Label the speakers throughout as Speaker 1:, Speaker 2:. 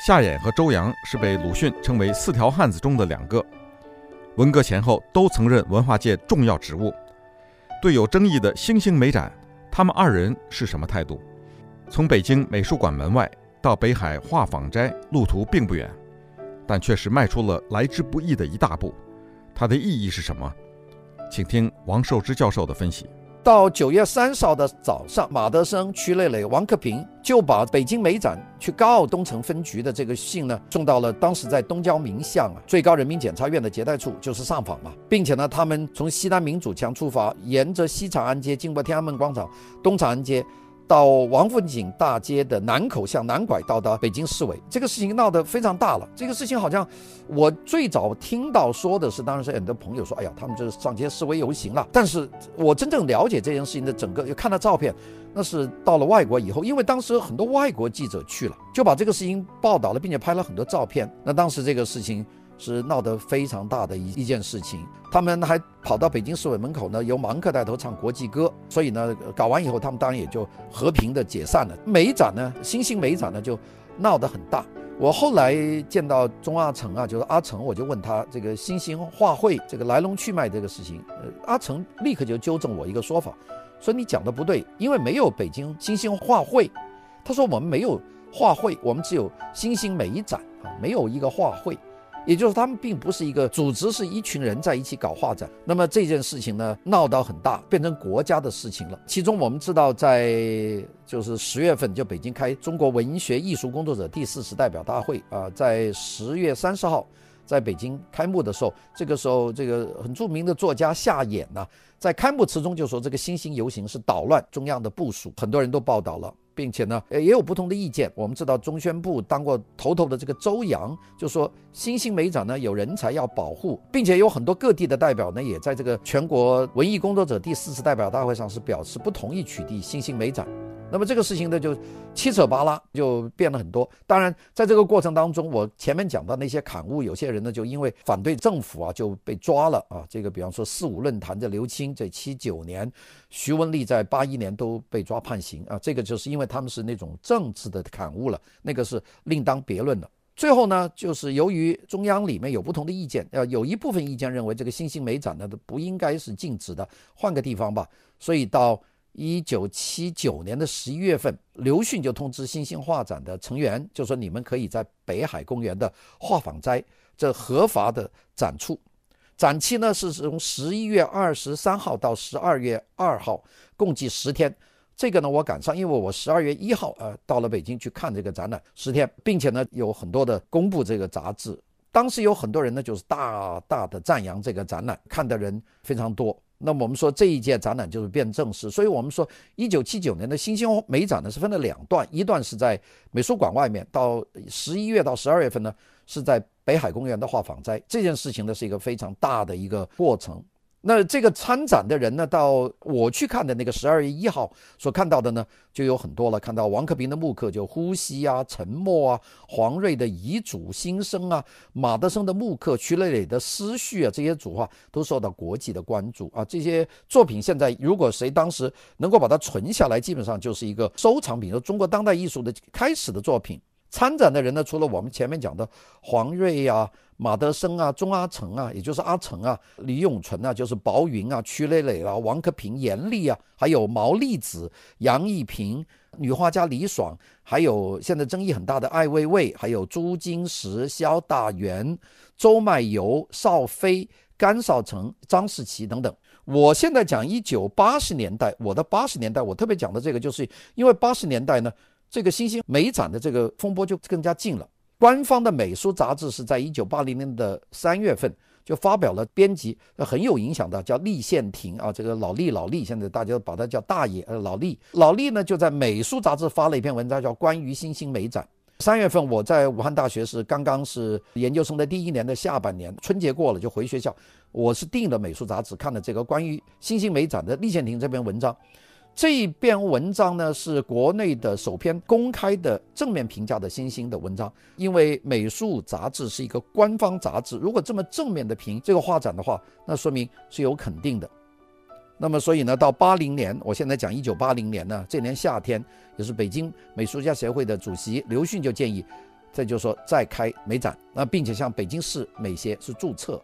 Speaker 1: 夏衍和周扬是被鲁迅称为“四条汉子”中的两个，文革前后都曾任文化界重要职务。对有争议的星星美展，他们二人是什么态度？从北京美术馆门外到北海画舫斋，路途并不远，但却是迈出了来之不易的一大步。它的意义是什么？请听王寿之教授的分析。
Speaker 2: 到九月三十号的早上，马德生、曲磊磊、王克平就把北京美展去告东城分局的这个信呢，送到了当时在东交民巷啊最高人民检察院的接待处，就是上访嘛，并且呢，他们从西南民主墙出发，沿着西长安街经过天安门广场、东长安街。到王府井大街的南口向南拐，到达北京市委，这个事情闹得非常大了。这个事情好像我最早听到说的是，当然是很多朋友说，哎呀，他们就是上街示威游行了。但是我真正了解这件事情的整个，又看到照片，那是到了外国以后，因为当时很多外国记者去了，就把这个事情报道了，并且拍了很多照片。那当时这个事情。是闹得非常大的一一件事情，他们还跑到北京市委门口呢，由芒克带头唱国际歌，所以呢，搞完以后，他们当然也就和平的解散了。美展呢，新兴美展呢，就闹得很大。我后来见到钟阿成啊，就是阿成，我就问他这个新兴画会这个来龙去脉这个事情，呃，阿成立刻就纠正我一个说法，说你讲的不对，因为没有北京新兴画会，他说我们没有画会，我们只有新兴美展啊，没有一个画会。也就是他们并不是一个组织，是一群人在一起搞画展。那么这件事情呢，闹到很大，变成国家的事情了。其中我们知道，在就是十月份，就北京开中国文学艺术工作者第四次代表大会啊，在十月三十号在北京开幕的时候，这个时候这个很著名的作家夏衍呢，在开幕词中就说这个新兴游行是捣乱中央的部署，很多人都报道了。并且呢，也有不同的意见。我们知道中宣部当过头头的这个周扬就说，新兴美展呢有人才要保护，并且有很多各地的代表呢也在这个全国文艺工作者第四次代表大会上是表示不同意取缔新兴美展。那么这个事情呢，就七扯八拉，就变了很多。当然，在这个过程当中，我前面讲到那些刊物，有些人呢就因为反对政府啊，就被抓了啊。这个比方说四五论坛的刘青在七九年，徐文丽在八一年都被抓判刑啊。这个就是因为他们是那种政治的刊物了，那个是另当别论的。最后呢，就是由于中央里面有不同的意见，呃，有一部分意见认为这个新兴美展呢不应该是禁止的，换个地方吧。所以到。一九七九年的十一月份，刘迅就通知新兴画展的成员，就说你们可以在北海公园的画舫斋这合法的展出，展期呢是从十一月二十三号到十二月二号，共计十天。这个呢我赶上，因为我十二月一号呃到了北京去看这个展览，十天，并且呢有很多的公布这个杂志，当时有很多人呢就是大大的赞扬这个展览，看的人非常多。那么我们说这一届展览就是变正式，所以我们说一九七九年的新兴美展呢是分了两段，一段是在美术馆外面，到十一月到十二月份呢是在北海公园的画舫斋。这件事情呢是一个非常大的一个过程。那这个参展的人呢，到我去看的那个十二月一号所看到的呢，就有很多了。看到王克平的木刻，就呼吸啊、沉默啊；黄瑞的遗嘱、心声啊；马德生的木刻、曲磊磊的思绪啊，这些组画都受到国际的关注啊。这些作品现在，如果谁当时能够把它存下来，基本上就是一个收藏品，说中国当代艺术的开始的作品。参展的人呢，除了我们前面讲的黄瑞啊。马德生啊，钟阿成啊，也就是阿成啊，李永存啊，就是薄云啊，曲磊磊啊，王克平、阎丽啊，还有毛利子、杨逸平、女画家李爽，还有现在争议很大的艾未未，还有朱金石、肖大元、周迈友、邵飞、甘少成、张世奇等等。我现在讲一九八十年代，我的八十年代，我特别讲的这个，就是因为八十年代呢，这个新兴美展的这个风波就更加近了。官方的美术杂志是在一九八零年的三月份就发表了编辑很有影响的叫厉宪廷啊，这个老厉老厉，现在大家都把他叫大爷呃老厉老厉呢就在美术杂志发了一篇文章叫关于新兴美展。三月份我在武汉大学是刚刚是研究生的第一年的下半年，春节过了就回学校，我是订了美术杂志看了这个关于新兴美展的厉宪廷这篇文章。这一篇文章呢，是国内的首篇公开的正面评价的新兴的文章。因为美术杂志是一个官方杂志，如果这么正面的评这个画展的话，那说明是有肯定的。那么，所以呢，到八零年，我现在讲一九八零年呢，这年夏天，也是北京美术家协会的主席刘迅就建议，这就说再开美展，那并且向北京市美协是注册，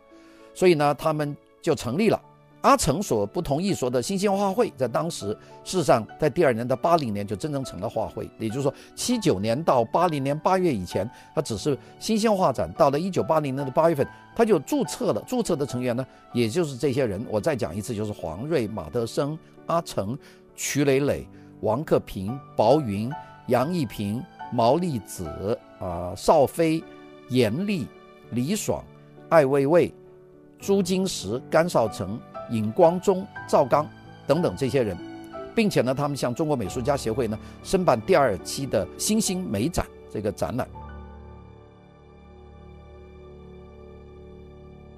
Speaker 2: 所以呢，他们就成立了。阿成所不同意说的新兴画会，在当时事实上在第二年的八零年就真正成了画会，也就是说七九年到八零年八月以前，它只是新兴画展，到了一九八零年的八月份，它就注册了，注册的成员呢，也就是这些人。我再讲一次，就是黄瑞、马德生、阿成、瞿磊磊、王克平、薄云、杨义平、毛利子啊、呃、邵飞、严厉、李爽、艾未未、朱金石、甘少成。尹光忠、赵刚等等这些人，并且呢，他们向中国美术家协会呢申办第二期的新兴美展这个展览。